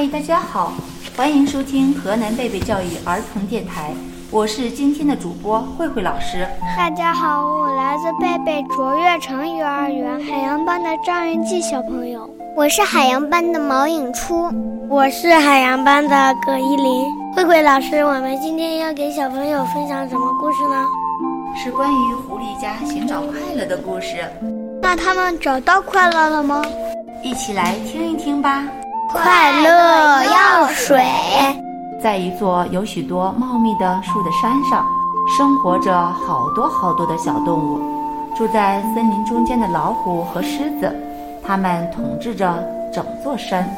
嗨，大家好，欢迎收听河南贝贝教育儿童电台，我是今天的主播慧慧老师。大家好，我来自贝贝卓越城幼儿园海洋班的张云记小朋友。我是海洋班的毛颖初，我是海洋班的葛依林。慧慧老师，我们今天要给小朋友分享什么故事呢？是关于狐狸家寻找快乐的故事。那他们找到快乐了吗？一起来听一听吧。快乐药水，在一座有许多茂密的树的山上，生活着好多好多的小动物。住在森林中间的老虎和狮子，它们统治着整座山。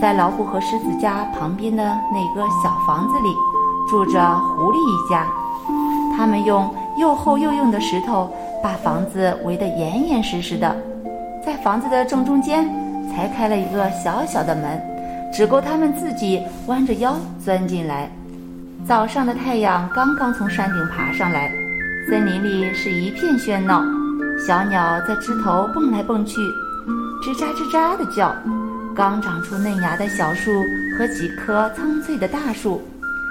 在老虎和狮子家旁边的那个小房子里，住着狐狸一家。他们用又厚又硬的石头把房子围得严严实实的，在房子的正中间。才开了一个小小的门，只够他们自己弯着腰钻进来。早上的太阳刚刚从山顶爬上来，森林里是一片喧闹，小鸟在枝头蹦来蹦去，吱喳吱喳的叫。刚长出嫩芽的小树和几棵苍翠的大树，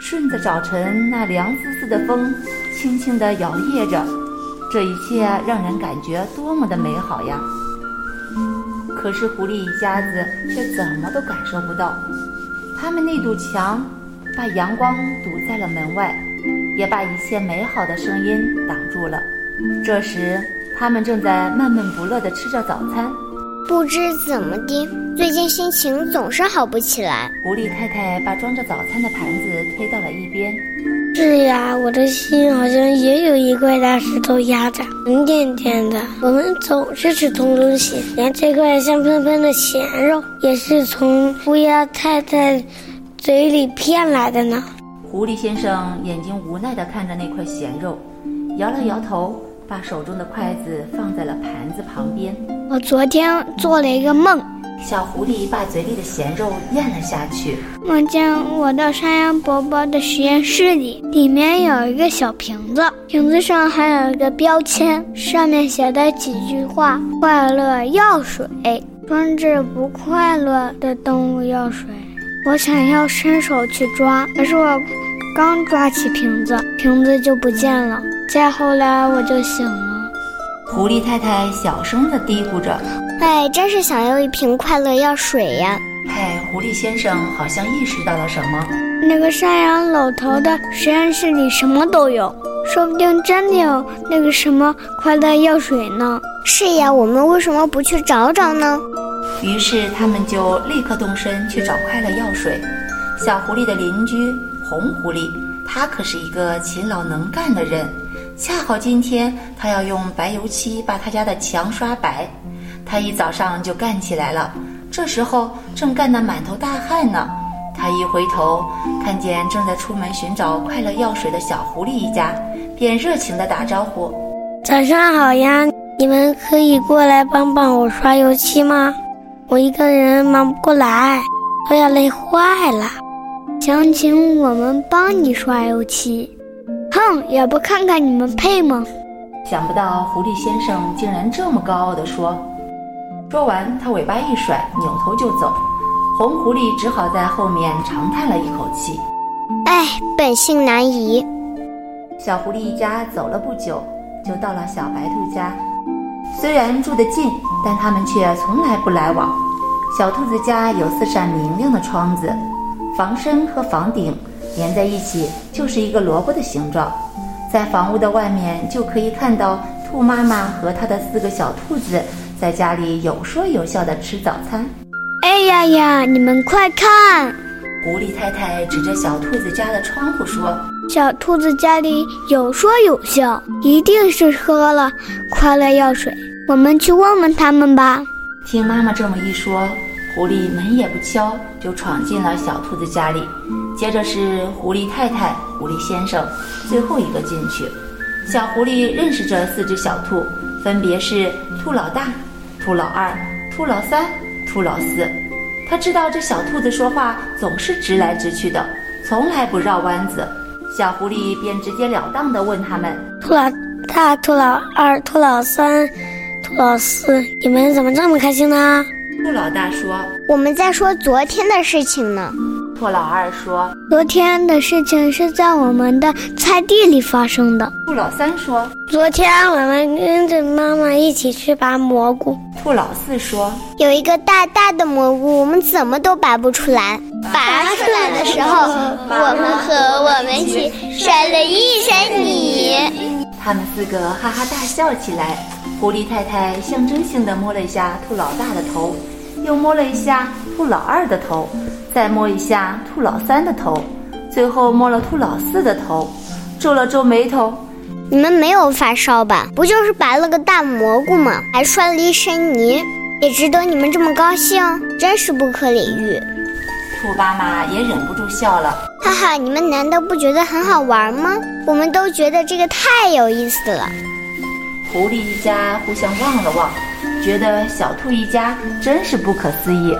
顺着早晨那凉丝丝的风，轻轻地摇曳着。这一切让人感觉多么的美好呀！可是狐狸一家子却怎么都感受不到，他们那堵墙把阳光堵在了门外，也把一切美好的声音挡住了。这时，他们正在闷闷不乐地吃着早餐。不知怎么的，最近心情总是好不起来。狐狸太太把装着早餐的盘子推到了一边。是呀，我的心好像也有一块大石头压着，沉甸甸的。我们总是吃东东西，连这块香喷喷的咸肉也是从乌鸦太太嘴里骗来的呢。狐狸先生眼睛无奈地看着那块咸肉，摇了摇头，把手中的筷子放在了盘子旁边。我昨天做了一个梦。小狐狸把嘴里的咸肉咽了下去，梦见我到山羊伯伯的实验室里，里面有一个小瓶子，瓶子上还有一个标签，上面写的几句话：“快乐药水，专治不快乐的动物药水。”我想要伸手去抓，可是我刚抓起瓶子，瓶子就不见了。再后来我就醒了。狐狸太太小声地嘀咕着。哎，真是想要一瓶快乐药水呀！嗨，狐狸先生好像意识到了什么。那个山羊老头的实验室里什么都有，说不定真的有那个什么快乐药水呢。是呀，我们为什么不去找找呢？于是他们就立刻动身去找快乐药水。小狐狸的邻居红狐狸，他可是一个勤劳能干的人。恰好今天他要用白油漆把他家的墙刷白。他一早上就干起来了，这时候正干得满头大汗呢。他一回头，看见正在出门寻找快乐药水的小狐狸一家，便热情地打招呼：“早上好呀，你们可以过来帮帮我刷油漆吗？我一个人忙不过来，都要累坏了。想请我们帮你刷油漆？哼，也不看看你们配吗？”想不到狐狸先生竟然这么高傲地说。说完，他尾巴一甩，扭头就走。红狐狸只好在后面长叹了一口气：“哎，本性难移。”小狐狸一家走了不久，就到了小白兔家。虽然住得近，但他们却从来不来往。小兔子家有四扇明亮的窗子，房身和房顶连在一起，就是一个萝卜的形状。在房屋的外面，就可以看到兔妈妈和她的四个小兔子。在家里有说有笑的吃早餐。哎呀呀，你们快看！狐狸太太指着小兔子家的窗户说：“小兔子家里有说有笑，一定是喝了快乐药水。我们去问问他们吧。”听妈妈这么一说，狐狸门也不敲就闯进了小兔子家里。接着是狐狸太太、狐狸先生，最后一个进去。小狐狸认识这四只小兔，分别是兔老大。兔老二、兔老三、兔老四，他知道这小兔子说话总是直来直去的，从来不绕弯子。小狐狸便直截了当地问他们：“兔老大、兔老二、兔老三、兔老四，你们怎么这么开心呢？”兔老大说：“我们在说昨天的事情呢。”兔老二说：“昨天的事情是在我们的菜地里发生的。”兔老三说：“昨天我们跟着妈妈一起去拔蘑菇。”兔老四说：“有一个大大的蘑菇，我们怎么都拔不出来。拔出来的时候，我们和我们一起摔了一身泥。”他们四个哈哈大笑起来。狐狸太太象征性的摸了一下兔老大的头，又摸了一下兔老二的头。再摸一下兔老三的头，最后摸了兔老四的头，皱了皱眉头。你们没有发烧吧？不就是拔了个大蘑菇吗？还摔了一身泥，也值得你们这么高兴？真是不可理喻。兔妈妈也忍不住笑了，哈哈！你们难道不觉得很好玩吗？我们都觉得这个太有意思了。狐狸一家互相望了望，觉得小兔一家真是不可思议。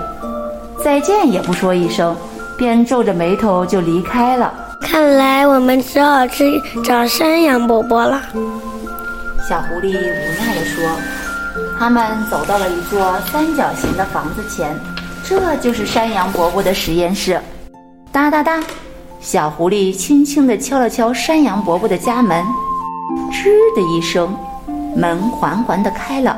再见也不说一声，便皱着眉头就离开了。看来我们只好去找山羊伯伯了。小狐狸无奈地说。他们走到了一座三角形的房子前，这就是山羊伯伯的实验室。哒哒哒，小狐狸轻轻地敲了敲山羊伯伯的家门，吱的一声，门缓缓地开了。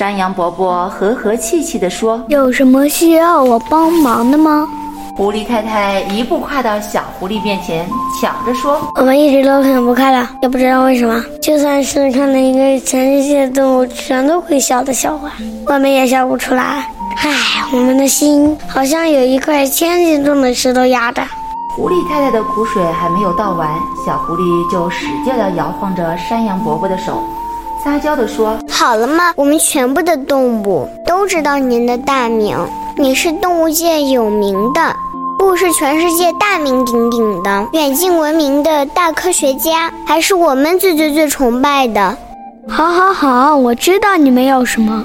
山羊伯伯和和气气地说：“有什么需要我帮忙的吗？”狐狸太太一步跨到小狐狸面前，抢着说：“我们一直都很不快乐，也不知道为什么。就算是看到一个全世界动物全都会笑的笑话，我们也笑不出来。唉，我们的心好像有一块千斤重的石头压着。”狐狸太太的苦水还没有倒完，小狐狸就使劲地摇晃着山羊伯伯的手。撒娇地说：“好了吗？我们全部的动物都知道您的大名，你是动物界有名的，不是全世界大名鼎鼎的，远近闻名的大科学家，还是我们最最最崇拜的。”好，好，好，我知道你们要什么。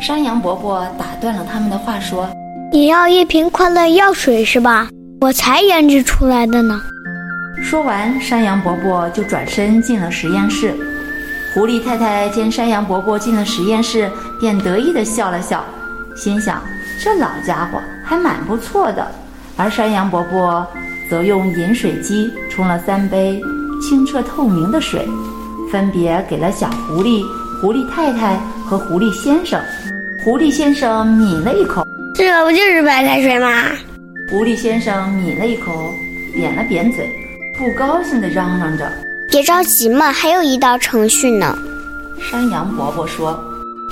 山羊伯伯打断了他们的话，说：“你要一瓶快乐药水是吧？我才研制出来的呢。”说完，山羊伯伯就转身进了实验室。狐狸太太见山羊伯伯进了实验室，便得意地笑了笑，心想：这老家伙还蛮不错的。而山羊伯伯则用饮水机冲了三杯清澈透明的水，分别给了小狐狸、狐狸太太和狐狸先生。狐狸先生抿了一口，这不就是白开水吗？狐狸先生抿了一口，扁了扁嘴，不高兴地嚷嚷着。别着急嘛，还有一道程序呢。山羊伯伯说：“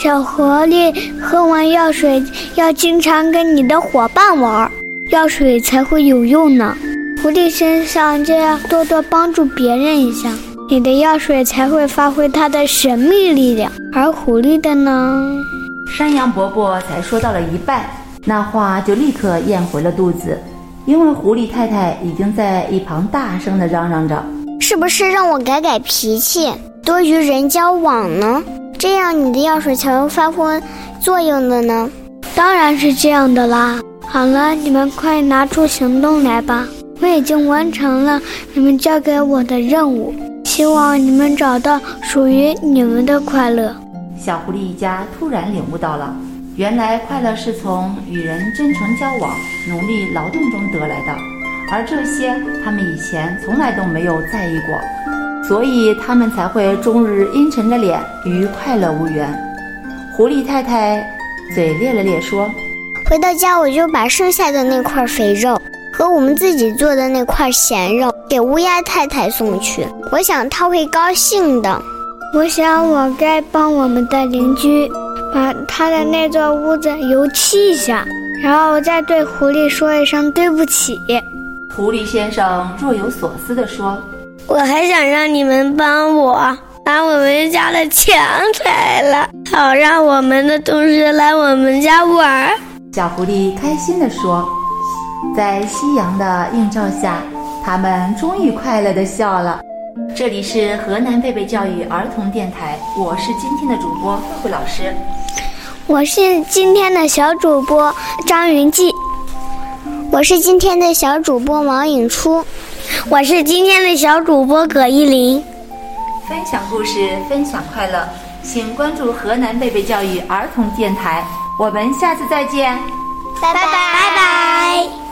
小狐狸喝完药水要经常跟你的伙伴玩，药水才会有用呢。狐狸身上就要多多帮助别人一下，你的药水才会发挥它的神秘力量。而狐狸的呢？”山羊伯伯才说到了一半，那话就立刻咽回了肚子，因为狐狸太太已经在一旁大声地嚷嚷着。是不是让我改改脾气，多与人交往呢？这样你的药水才会发挥作用的呢？当然是这样的啦！好了，你们快拿出行动来吧！我已经完成了你们交给我的任务，希望你们找到属于你们的快乐。小狐狸一家突然领悟到了，原来快乐是从与人真诚交往、努力劳动中得来的。而这些，他们以前从来都没有在意过，所以他们才会终日阴沉着脸，与快乐无缘。狐狸太太嘴咧了咧说：“回到家，我就把剩下的那块肥肉和我们自己做的那块咸肉给乌鸦太太送去，我想她会高兴的。我想我该帮我们的邻居把他的那座屋子油漆一下，然后再对狐狸说一声对不起。”狐狸先生若有所思地说：“我还想让你们帮我把我们家的墙拆了，好让我们的同学来我们家玩。”小狐狸开心地说：“在夕阳的映照下，他们终于快乐地笑了。”这里是河南贝贝教育儿童电台，我是今天的主播慧慧老师，我是今天的小主播张云记。我是今天的小主播王颖初，我是今天的小主播葛依林。分享故事，分享快乐，请关注河南贝贝教育儿童电台。我们下次再见。拜拜拜拜。